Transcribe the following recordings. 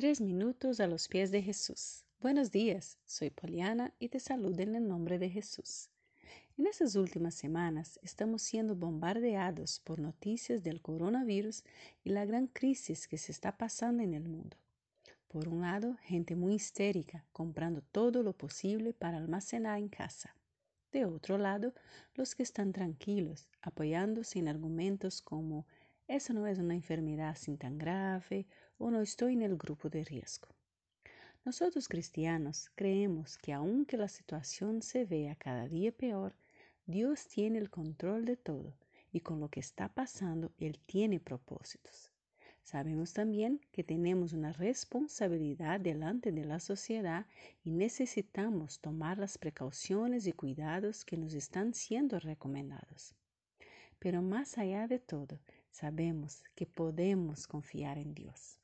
Tres minutos a los pies de Jesús. Buenos días, soy Poliana y te saludo en el nombre de Jesús. En estas últimas semanas estamos siendo bombardeados por noticias del coronavirus y la gran crisis que se está pasando en el mundo. Por un lado, gente muy histérica comprando todo lo posible para almacenar en casa. De otro lado, los que están tranquilos, apoyándose en argumentos como esa no es una enfermedad así tan grave o no estoy en el grupo de riesgo. Nosotros cristianos creemos que aunque la situación se vea cada día peor, Dios tiene el control de todo y con lo que está pasando Él tiene propósitos. Sabemos también que tenemos una responsabilidad delante de la sociedad y necesitamos tomar las precauciones y cuidados que nos están siendo recomendados. Pero más allá de todo, sabemos que podemos confiar en Dios.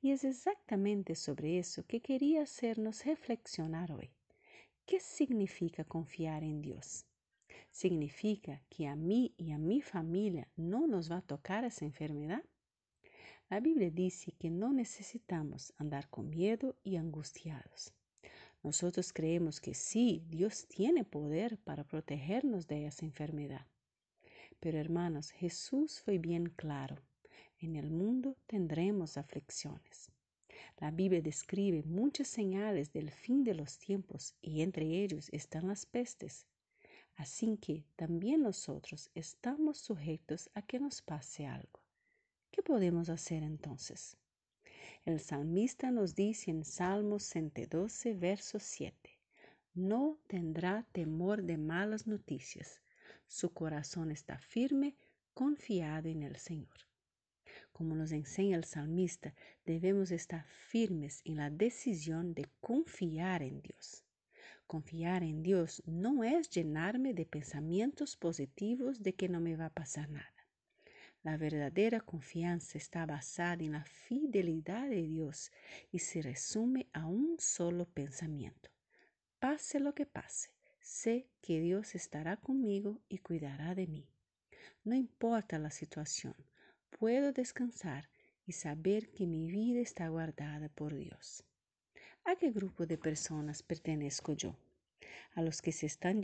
Y es exactamente sobre eso que quería hacernos reflexionar hoy. ¿Qué significa confiar en Dios? ¿Significa que a mí y a mi familia no nos va a tocar esa enfermedad? La Biblia dice que no necesitamos andar con miedo y angustiados. Nosotros creemos que sí, Dios tiene poder para protegernos de esa enfermedad. Pero hermanos, Jesús fue bien claro. En el mundo tendremos aflicciones. La Biblia describe muchas señales del fin de los tiempos y entre ellos están las pestes. Así que también nosotros estamos sujetos a que nos pase algo. ¿Qué podemos hacer entonces? El salmista nos dice en Salmos 112, verso 7, no tendrá temor de malas noticias, su corazón está firme, confiado en el Señor. Como nos enseña el salmista, debemos estar firmes en la decisión de confiar en Dios. Confiar en Dios no es llenarme de pensamientos positivos de que no me va a pasar nada. La verdadera confianza está basada en la fidelidad de Dios y se resume a un solo pensamiento. Pase lo que pase, sé que Dios estará conmigo y cuidará de mí. No importa la situación, puedo descansar y saber que mi vida está guardada por Dios. ¿A qué grupo de personas pertenezco yo? ¿A los que se están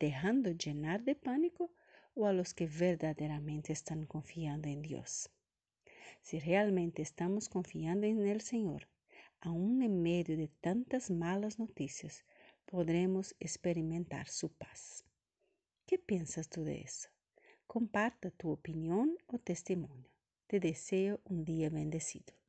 dejando llenar de pánico o a los que verdaderamente están confiando en Dios? Si realmente estamos confiando en el Señor, aún en medio de tantas malas noticias, podremos experimentar su paz. ¿Qué piensas tú de eso? Comparta tu opinión o testimonio. Te deseo un día bendecido.